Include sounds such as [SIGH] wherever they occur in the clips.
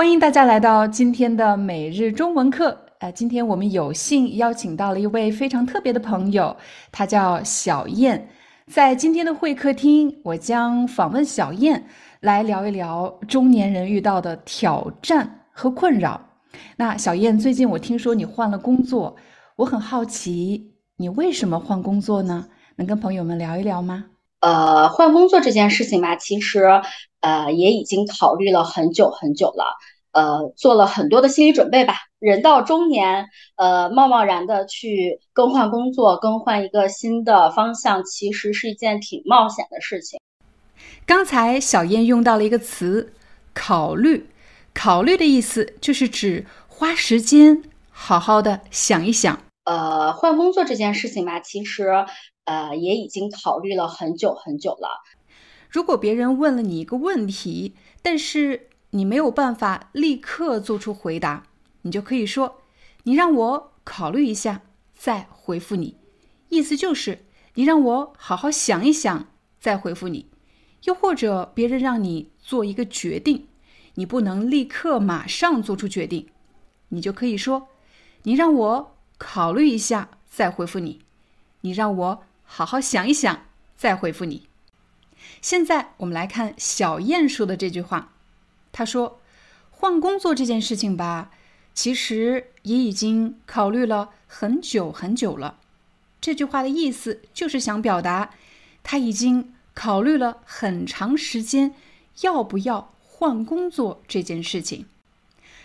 欢迎大家来到今天的每日中文课。呃，今天我们有幸邀请到了一位非常特别的朋友，他叫小燕。在今天的会客厅，我将访问小燕，来聊一聊中年人遇到的挑战和困扰。那小燕，最近我听说你换了工作，我很好奇，你为什么换工作呢？能跟朋友们聊一聊吗？呃，换工作这件事情吧，其实呃也已经考虑了很久很久了，呃，做了很多的心理准备吧。人到中年，呃，贸贸然的去更换工作，更换一个新的方向，其实是一件挺冒险的事情。刚才小燕用到了一个词“考虑”，考虑的意思就是指花时间好好的想一想。呃，换工作这件事情吧，其实。呃，也已经考虑了很久很久了。如果别人问了你一个问题，但是你没有办法立刻做出回答，你就可以说：“你让我考虑一下，再回复你。”意思就是你让我好好想一想，再回复你。又或者别人让你做一个决定，你不能立刻马上做出决定，你就可以说：“你让我考虑一下，再回复你。”你让我。好好想一想，再回复你。现在我们来看小燕说的这句话。她说：“换工作这件事情吧，其实也已经考虑了很久很久了。”这句话的意思就是想表达，他已经考虑了很长时间，要不要换工作这件事情。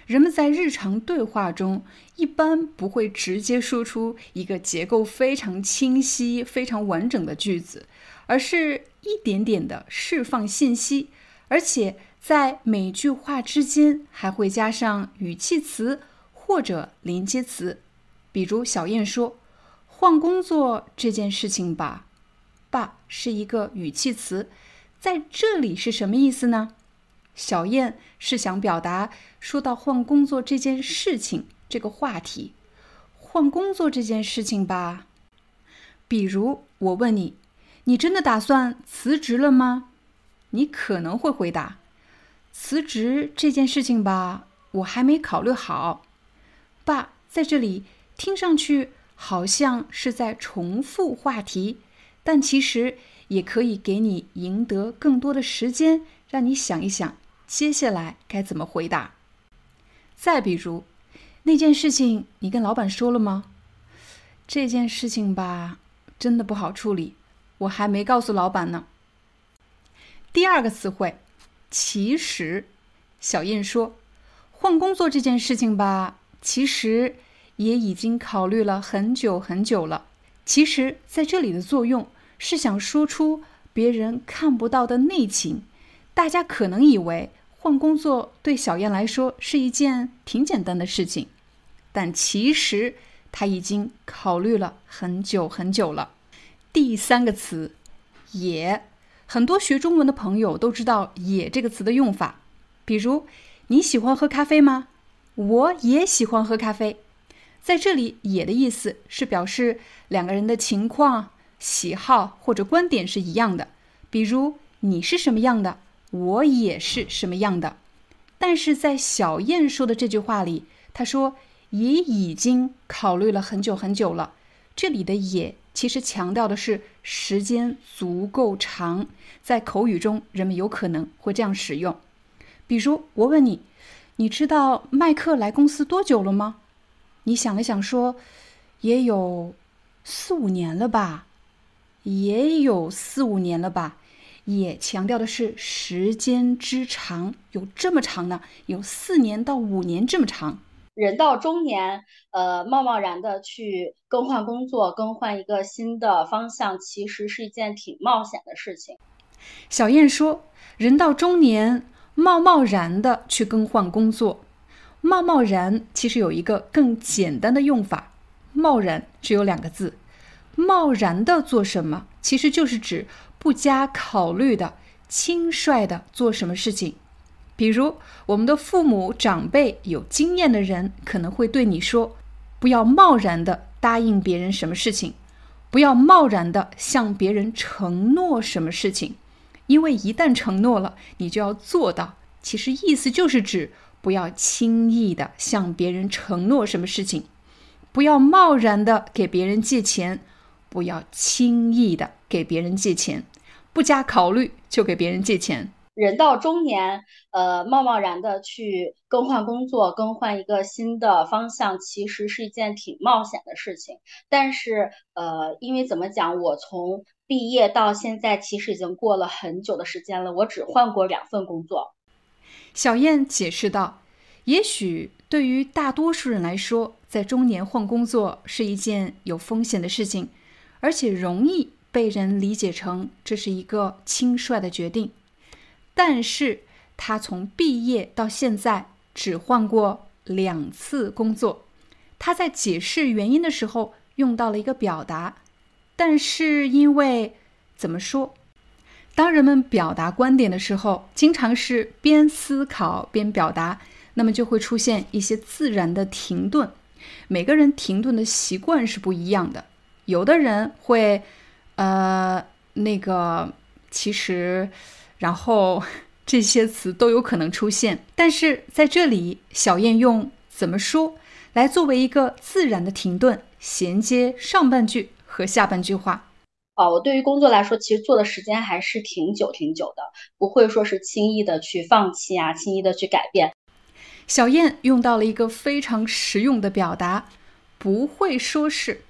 人们在日常对话中一般不会直接说出一个结构非常清晰、非常完整的句子，而是一点点的释放信息，而且在每句话之间还会加上语气词或者连接词。比如小燕说：“换工作这件事情吧，吧是一个语气词，在这里是什么意思呢？”小燕是想表达，说到换工作这件事情这个话题，换工作这件事情吧。比如我问你，你真的打算辞职了吗？你可能会回答，辞职这件事情吧，我还没考虑好。爸在这里听上去好像是在重复话题，但其实也可以给你赢得更多的时间，让你想一想。接下来该怎么回答？再比如，那件事情你跟老板说了吗？这件事情吧，真的不好处理，我还没告诉老板呢。第二个词汇，其实，小燕说，换工作这件事情吧，其实也已经考虑了很久很久了。其实，在这里的作用是想说出别人看不到的内情。大家可能以为换工作对小燕来说是一件挺简单的事情，但其实她已经考虑了很久很久了。第三个词“也”，很多学中文的朋友都知道“也”这个词的用法。比如，你喜欢喝咖啡吗？我也喜欢喝咖啡。在这里，“也”的意思是表示两个人的情况、喜好或者观点是一样的。比如，你是什么样的？我也是什么样的，但是在小燕说的这句话里，她说也已经考虑了很久很久了。这里的“也”其实强调的是时间足够长，在口语中人们有可能会这样使用。比如我问你，你知道麦克来公司多久了吗？你想了想说，也有四五年了吧，也有四五年了吧。也强调的是时间之长，有这么长呢？有四年到五年这么长。人到中年，呃，贸贸然的去更换工作，更换一个新的方向，其实是一件挺冒险的事情。小燕说：“人到中年，贸贸然的去更换工作，贸贸然其实有一个更简单的用法，贸然只有两个字，贸然的做什么，其实就是指不加考虑的、轻率的做什么事情。比如，我们的父母长辈有经验的人可能会对你说：“不要贸然的答应别人什么事情，不要贸然的向别人承诺什么事情，因为一旦承诺了，你就要做到。”其实意思就是指不要轻易的向别人承诺什么事情，不要贸然的给别人借钱，不要轻易的给别人借钱，不加考虑就给别人借钱。人到中年，呃，贸贸然的去更换工作、更换一个新的方向，其实是一件挺冒险的事情。但是，呃，因为怎么讲，我从毕业到现在，其实已经过了很久的时间了，我只换过两份工作。小燕解释道：“也许对于大多数人来说，在中年换工作是一件有风险的事情，而且容易被人理解成这是一个轻率的决定。”但是他从毕业到现在只换过两次工作。他在解释原因的时候用到了一个表达，但是因为怎么说？当人们表达观点的时候，经常是边思考边表达，那么就会出现一些自然的停顿。每个人停顿的习惯是不一样的，有的人会，呃，那个其实。然后 [LAUGHS] 这些词都有可能出现，但是在这里，小燕用怎么说来作为一个自然的停顿，衔接上半句和下半句话。哦，我对于工作来说，其实做的时间还是挺久挺久的，不会说是轻易的去放弃啊，轻易的去改变。小燕用到了一个非常实用的表达，不会说是。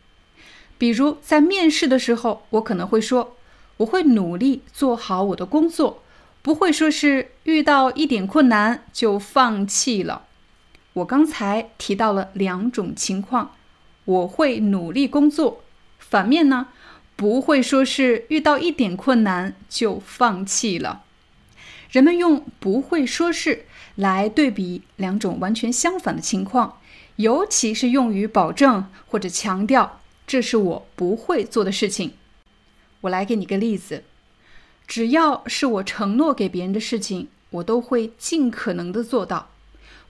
比如在面试的时候，我可能会说。我会努力做好我的工作，不会说是遇到一点困难就放弃了。我刚才提到了两种情况，我会努力工作，反面呢，不会说是遇到一点困难就放弃了。人们用“不会说是”来对比两种完全相反的情况，尤其是用于保证或者强调这是我不会做的事情。我来给你个例子，只要是我承诺给别人的事情，我都会尽可能的做到，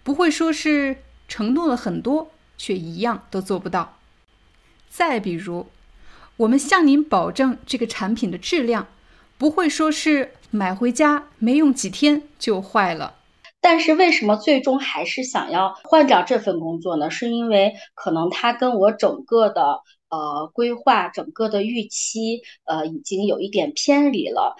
不会说是承诺了很多却一样都做不到。再比如，我们向您保证这个产品的质量，不会说是买回家没用几天就坏了。但是为什么最终还是想要换掉这份工作呢？是因为可能它跟我整个的。呃，规划整个的预期，呃，已经有一点偏离了。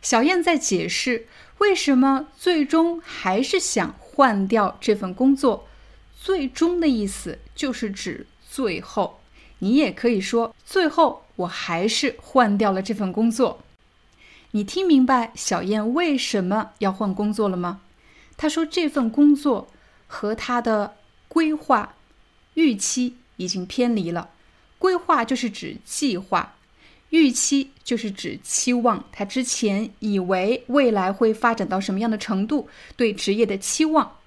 小燕在解释为什么最终还是想换掉这份工作。最终的意思就是指最后，你也可以说最后我还是换掉了这份工作。你听明白小燕为什么要换工作了吗？她说这份工作和她的规划预期已经偏离了。规划就是指计划，预期就是指期望。他之前以为未来会发展到什么样的程度，对职业的期望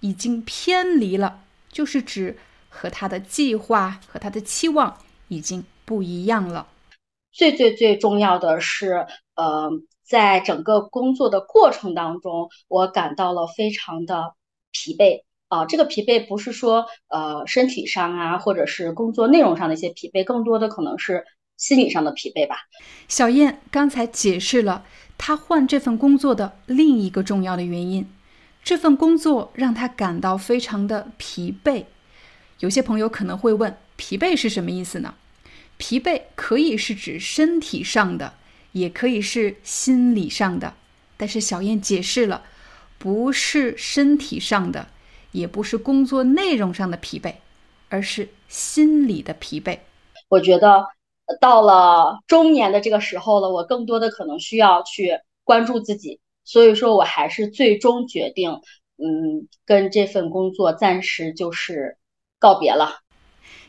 已经偏离了，就是指和他的计划和他的期望已经不一样了。最最最重要的是，呃，在整个工作的过程当中，我感到了非常的疲惫。啊，这个疲惫不是说呃身体上啊，或者是工作内容上的一些疲惫，更多的可能是心理上的疲惫吧。小燕刚才解释了她换这份工作的另一个重要的原因，这份工作让她感到非常的疲惫。有些朋友可能会问，疲惫是什么意思呢？疲惫可以是指身体上的，也可以是心理上的。但是小燕解释了，不是身体上的。也不是工作内容上的疲惫，而是心理的疲惫。我觉得到了中年的这个时候了，我更多的可能需要去关注自己，所以说我还是最终决定，嗯，跟这份工作暂时就是告别了。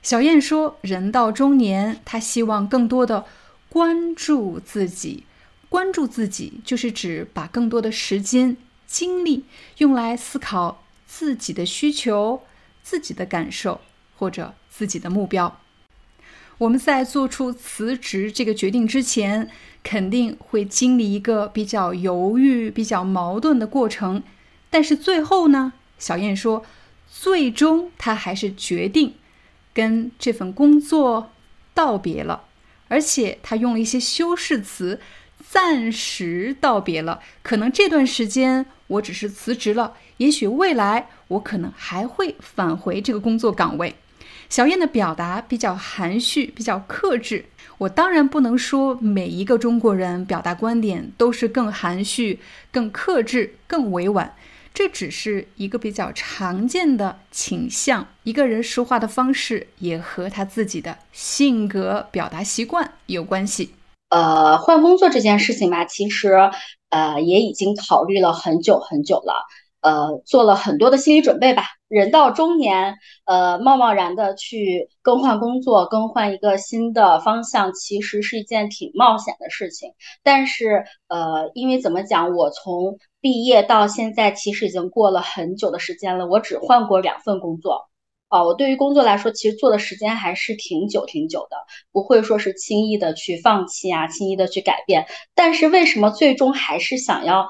小燕说：“人到中年，她希望更多的关注自己，关注自己就是指把更多的时间精力用来思考。”自己的需求、自己的感受或者自己的目标。我们在做出辞职这个决定之前，肯定会经历一个比较犹豫、比较矛盾的过程。但是最后呢，小燕说，最终她还是决定跟这份工作道别了，而且她用了一些修饰词。暂时道别了，可能这段时间我只是辞职了，也许未来我可能还会返回这个工作岗位。小燕的表达比较含蓄，比较克制。我当然不能说每一个中国人表达观点都是更含蓄、更克制、更委婉，这只是一个比较常见的倾向。一个人说话的方式也和他自己的性格、表达习惯有关系。呃，换工作这件事情吧，其实呃也已经考虑了很久很久了，呃，做了很多的心理准备吧。人到中年，呃，贸贸然的去更换工作，更换一个新的方向，其实是一件挺冒险的事情。但是，呃，因为怎么讲，我从毕业到现在，其实已经过了很久的时间了，我只换过两份工作。哦，我对于工作来说，其实做的时间还是挺久挺久的，不会说是轻易的去放弃啊，轻易的去改变。但是为什么最终还是想要，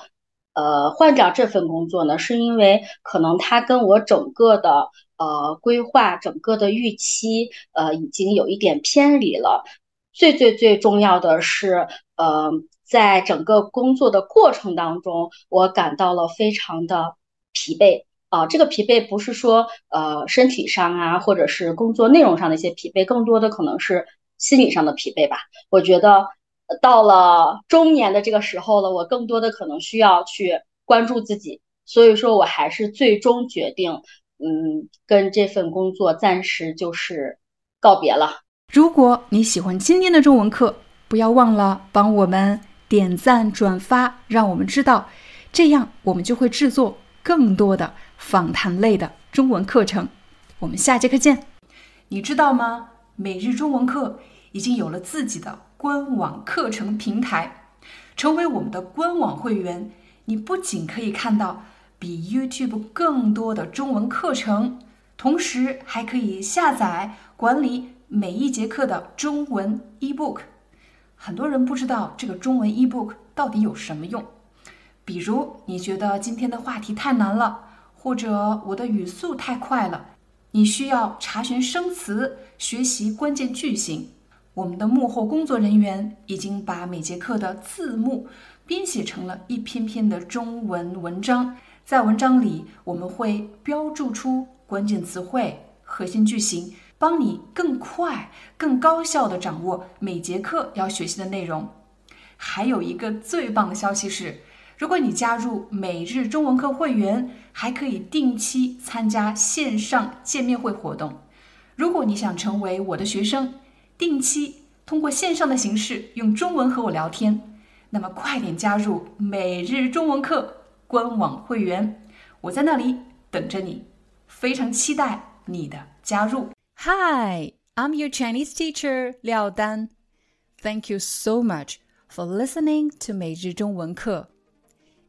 呃，换掉这份工作呢？是因为可能它跟我整个的呃规划、整个的预期，呃，已经有一点偏离了。最最最重要的是，呃，在整个工作的过程当中，我感到了非常的疲惫。啊，这个疲惫不是说呃身体上啊，或者是工作内容上的一些疲惫，更多的可能是心理上的疲惫吧。我觉得到了中年的这个时候了，我更多的可能需要去关注自己，所以说我还是最终决定，嗯，跟这份工作暂时就是告别了。如果你喜欢今天的中文课，不要忘了帮我们点赞转发，让我们知道，这样我们就会制作更多的。访谈类的中文课程，我们下节课见。你知道吗？每日中文课已经有了自己的官网课程平台。成为我们的官网会员，你不仅可以看到比 YouTube 更多的中文课程，同时还可以下载管理每一节课的中文 eBook。很多人不知道这个中文 eBook 到底有什么用，比如你觉得今天的话题太难了。或者我的语速太快了，你需要查询生词、学习关键句型。我们的幕后工作人员已经把每节课的字幕编写成了一篇篇的中文文章，在文章里我们会标注出关键词汇、核心句型，帮你更快、更高效地掌握每节课要学习的内容。还有一个最棒的消息是。如果你加入每日中文课会员，还可以定期参加线上见面会活动。如果你想成为我的学生，定期通过线上的形式用中文和我聊天，那么快点加入每日中文课官网会员，我在那里等着你，非常期待你的加入。Hi, I'm your Chinese teacher 廖丹。Thank you so much for listening to 每日中文课。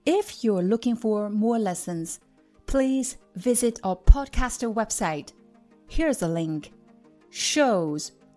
If you're looking for more lessons, please visit our podcaster website. Here's a link